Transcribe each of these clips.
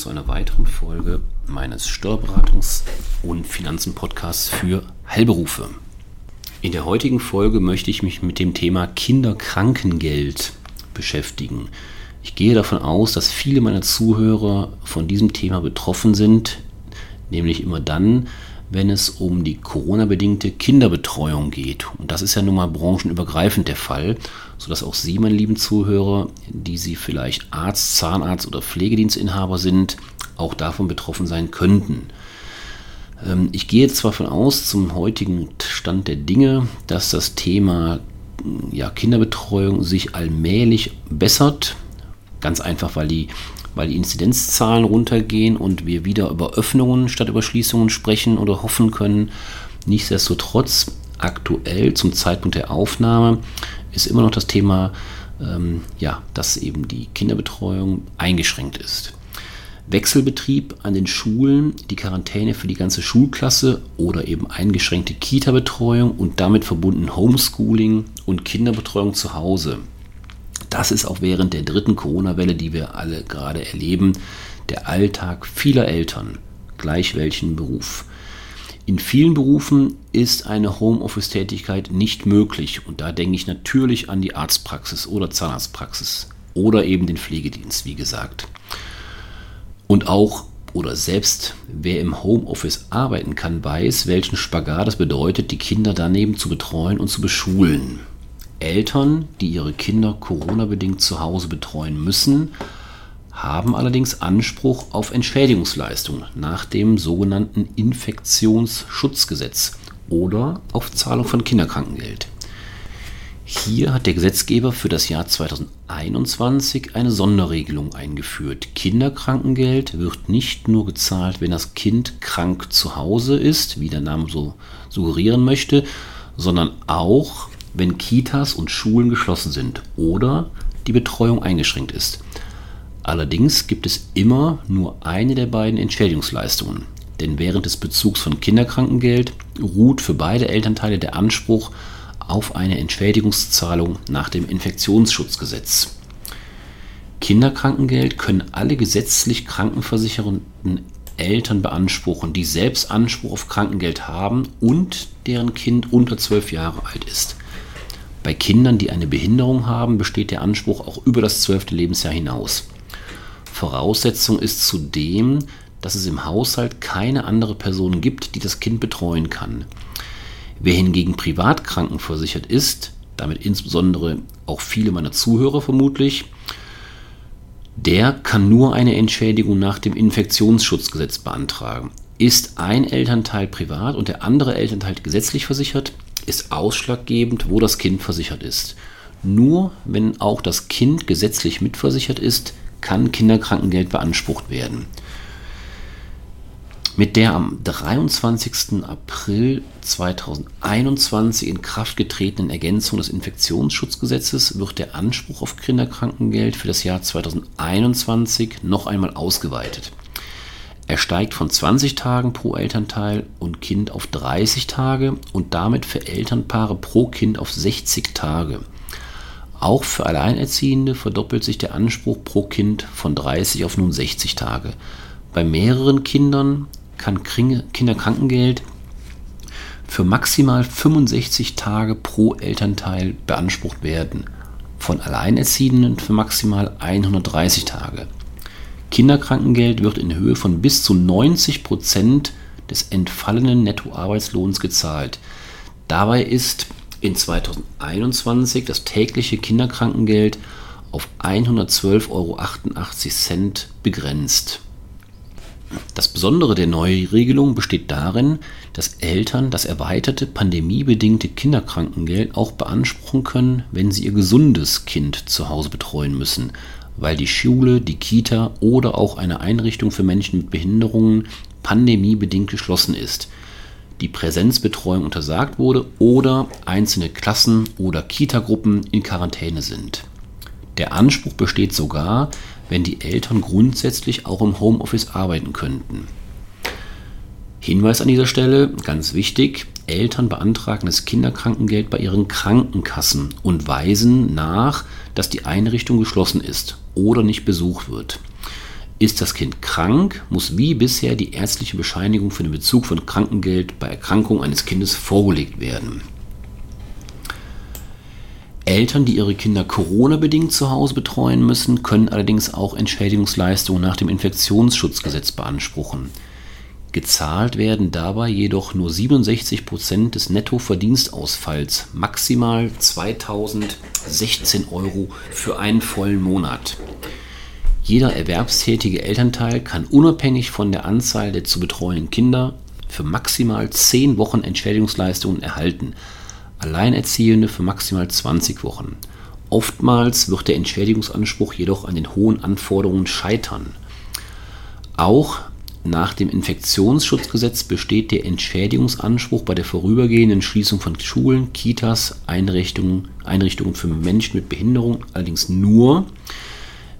zu einer weiteren Folge meines Steuerberatungs- und Finanzen-Podcasts für Heilberufe. In der heutigen Folge möchte ich mich mit dem Thema Kinderkrankengeld beschäftigen. Ich gehe davon aus, dass viele meiner Zuhörer von diesem Thema betroffen sind, nämlich immer dann, wenn es um die Corona-bedingte Kinderbetreuung geht. Und das ist ja nun mal branchenübergreifend der Fall, sodass auch Sie, meine lieben Zuhörer, die Sie vielleicht Arzt, Zahnarzt oder Pflegedienstinhaber sind, auch davon betroffen sein könnten. Ähm, ich gehe jetzt zwar von aus zum heutigen Stand der Dinge, dass das Thema ja, Kinderbetreuung sich allmählich bessert. Ganz einfach, weil die weil die Inzidenzzahlen runtergehen und wir wieder über Öffnungen statt über Schließungen sprechen oder hoffen können. Nichtsdestotrotz, aktuell zum Zeitpunkt der Aufnahme ist immer noch das Thema, ähm, ja, dass eben die Kinderbetreuung eingeschränkt ist. Wechselbetrieb an den Schulen, die Quarantäne für die ganze Schulklasse oder eben eingeschränkte Kita-Betreuung und damit verbunden Homeschooling und Kinderbetreuung zu Hause. Das ist auch während der dritten Corona-Welle, die wir alle gerade erleben, der Alltag vieler Eltern, gleich welchen Beruf. In vielen Berufen ist eine Homeoffice-Tätigkeit nicht möglich und da denke ich natürlich an die Arztpraxis oder Zahnarztpraxis oder eben den Pflegedienst, wie gesagt. Und auch oder selbst wer im Homeoffice arbeiten kann, weiß, welchen Spagat es bedeutet, die Kinder daneben zu betreuen und zu beschulen. Eltern, die ihre Kinder Corona-bedingt zu Hause betreuen müssen, haben allerdings Anspruch auf Entschädigungsleistungen nach dem sogenannten Infektionsschutzgesetz oder auf Zahlung von Kinderkrankengeld. Hier hat der Gesetzgeber für das Jahr 2021 eine Sonderregelung eingeführt. Kinderkrankengeld wird nicht nur gezahlt, wenn das Kind krank zu Hause ist, wie der Name so suggerieren möchte, sondern auch, wenn Kitas und Schulen geschlossen sind oder die Betreuung eingeschränkt ist. Allerdings gibt es immer nur eine der beiden Entschädigungsleistungen, denn während des Bezugs von Kinderkrankengeld ruht für beide Elternteile der Anspruch auf eine Entschädigungszahlung nach dem Infektionsschutzgesetz. Kinderkrankengeld können alle gesetzlich krankenversicherten Eltern beanspruchen, die selbst Anspruch auf Krankengeld haben und deren Kind unter zwölf Jahre alt ist. Bei Kindern, die eine Behinderung haben, besteht der Anspruch auch über das zwölfte Lebensjahr hinaus. Voraussetzung ist zudem, dass es im Haushalt keine andere Person gibt, die das Kind betreuen kann. Wer hingegen privat krankenversichert ist, damit insbesondere auch viele meiner Zuhörer vermutlich, der kann nur eine Entschädigung nach dem Infektionsschutzgesetz beantragen. Ist ein Elternteil privat und der andere Elternteil gesetzlich versichert, ist ausschlaggebend, wo das Kind versichert ist. Nur wenn auch das Kind gesetzlich mitversichert ist, kann Kinderkrankengeld beansprucht werden. Mit der am 23. April 2021 in Kraft getretenen Ergänzung des Infektionsschutzgesetzes wird der Anspruch auf Kinderkrankengeld für das Jahr 2021 noch einmal ausgeweitet. Er steigt von 20 Tagen pro Elternteil und Kind auf 30 Tage und damit für Elternpaare pro Kind auf 60 Tage. Auch für Alleinerziehende verdoppelt sich der Anspruch pro Kind von 30 auf nun 60 Tage. Bei mehreren Kindern kann Kinderkrankengeld für maximal 65 Tage pro Elternteil beansprucht werden, von Alleinerziehenden für maximal 130 Tage. Kinderkrankengeld wird in Höhe von bis zu 90 Prozent des entfallenen Nettoarbeitslohns gezahlt. Dabei ist in 2021 das tägliche Kinderkrankengeld auf 112,88 Euro begrenzt. Das Besondere der Neuregelung besteht darin, dass Eltern das erweiterte pandemiebedingte Kinderkrankengeld auch beanspruchen können, wenn sie ihr gesundes Kind zu Hause betreuen müssen, weil die Schule, die Kita oder auch eine Einrichtung für Menschen mit Behinderungen pandemiebedingt geschlossen ist, die Präsenzbetreuung untersagt wurde oder einzelne Klassen oder Kitagruppen in Quarantäne sind. Der Anspruch besteht sogar, wenn die Eltern grundsätzlich auch im Homeoffice arbeiten könnten. Hinweis an dieser Stelle, ganz wichtig, Eltern beantragen das Kinderkrankengeld bei ihren Krankenkassen und weisen nach, dass die Einrichtung geschlossen ist oder nicht besucht wird. Ist das Kind krank, muss wie bisher die ärztliche Bescheinigung für den Bezug von Krankengeld bei Erkrankung eines Kindes vorgelegt werden. Eltern, die ihre Kinder Corona-bedingt zu Hause betreuen müssen, können allerdings auch Entschädigungsleistungen nach dem Infektionsschutzgesetz beanspruchen. Gezahlt werden dabei jedoch nur 67 Prozent des Nettoverdienstausfalls, maximal 2016 Euro für einen vollen Monat. Jeder erwerbstätige Elternteil kann unabhängig von der Anzahl der zu betreuenden Kinder für maximal 10 Wochen Entschädigungsleistungen erhalten, Alleinerziehende für maximal 20 Wochen. Oftmals wird der Entschädigungsanspruch jedoch an den hohen Anforderungen scheitern. Auch nach dem Infektionsschutzgesetz besteht der Entschädigungsanspruch bei der vorübergehenden Schließung von Schulen, Kitas, Einrichtungen, Einrichtungen für Menschen mit Behinderung allerdings nur,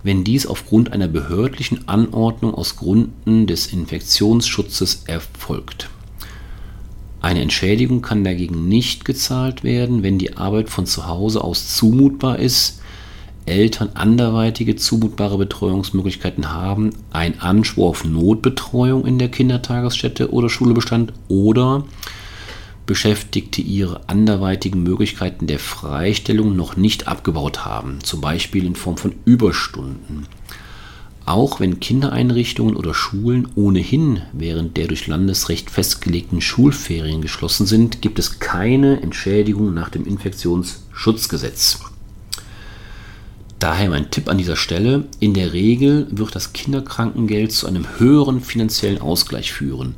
wenn dies aufgrund einer behördlichen Anordnung aus Gründen des Infektionsschutzes erfolgt. Eine Entschädigung kann dagegen nicht gezahlt werden, wenn die Arbeit von zu Hause aus zumutbar ist, Eltern anderweitige zumutbare Betreuungsmöglichkeiten haben, ein Anspruch auf Notbetreuung in der Kindertagesstätte oder Schule bestand oder Beschäftigte ihre anderweitigen Möglichkeiten der Freistellung noch nicht abgebaut haben, zum Beispiel in Form von Überstunden. Auch wenn Kindereinrichtungen oder Schulen ohnehin während der durch Landesrecht festgelegten Schulferien geschlossen sind, gibt es keine Entschädigung nach dem Infektionsschutzgesetz. Daher mein Tipp an dieser Stelle, in der Regel wird das Kinderkrankengeld zu einem höheren finanziellen Ausgleich führen.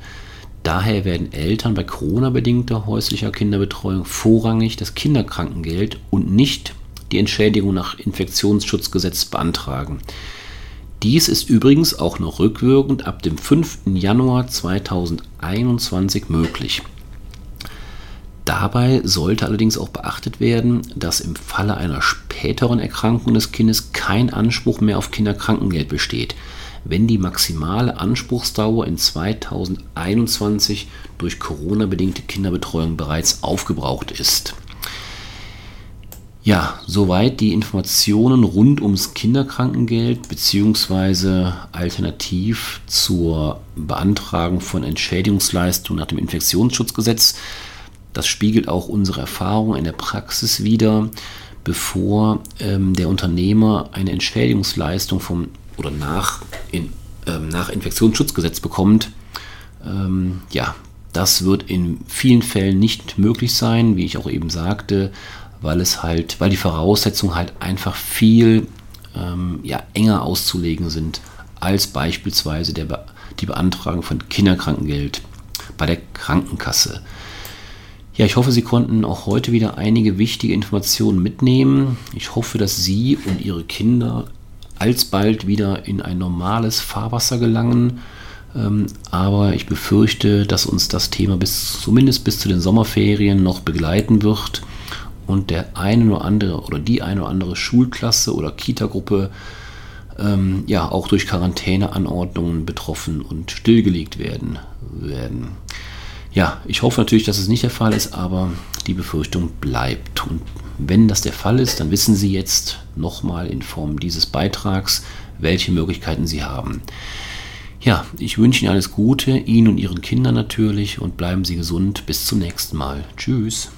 Daher werden Eltern bei Corona-bedingter häuslicher Kinderbetreuung vorrangig das Kinderkrankengeld und nicht die Entschädigung nach Infektionsschutzgesetz beantragen. Dies ist übrigens auch noch rückwirkend ab dem 5. Januar 2021 möglich. Dabei sollte allerdings auch beachtet werden, dass im Falle einer späteren Erkrankung des Kindes kein Anspruch mehr auf Kinderkrankengeld besteht wenn die maximale Anspruchsdauer in 2021 durch Corona-bedingte Kinderbetreuung bereits aufgebraucht ist. Ja, soweit die Informationen rund ums Kinderkrankengeld bzw. alternativ zur Beantragung von Entschädigungsleistungen nach dem Infektionsschutzgesetz. Das spiegelt auch unsere Erfahrung in der Praxis wider. Bevor ähm, der Unternehmer eine Entschädigungsleistung vom oder nach, in, ähm, nach Infektionsschutzgesetz bekommt, ähm, ja, das wird in vielen Fällen nicht möglich sein, wie ich auch eben sagte, weil es halt, weil die Voraussetzungen halt einfach viel ähm, ja, enger auszulegen sind als beispielsweise der die Beantragung von Kinderkrankengeld bei der Krankenkasse. Ja, ich hoffe, Sie konnten auch heute wieder einige wichtige Informationen mitnehmen. Ich hoffe, dass Sie und Ihre Kinder alsbald wieder in ein normales Fahrwasser gelangen. Ähm, aber ich befürchte, dass uns das Thema bis zumindest bis zu den Sommerferien noch begleiten wird und der eine oder andere oder die eine oder andere Schulklasse oder Kitagruppe ähm, ja auch durch Quarantäneanordnungen betroffen und stillgelegt werden werden. Ja, ich hoffe natürlich, dass es nicht der Fall ist, aber die Befürchtung bleibt. Und wenn das der Fall ist, dann wissen Sie jetzt nochmal in Form dieses Beitrags, welche Möglichkeiten Sie haben. Ja, ich wünsche Ihnen alles Gute, Ihnen und Ihren Kindern natürlich und bleiben Sie gesund. Bis zum nächsten Mal. Tschüss.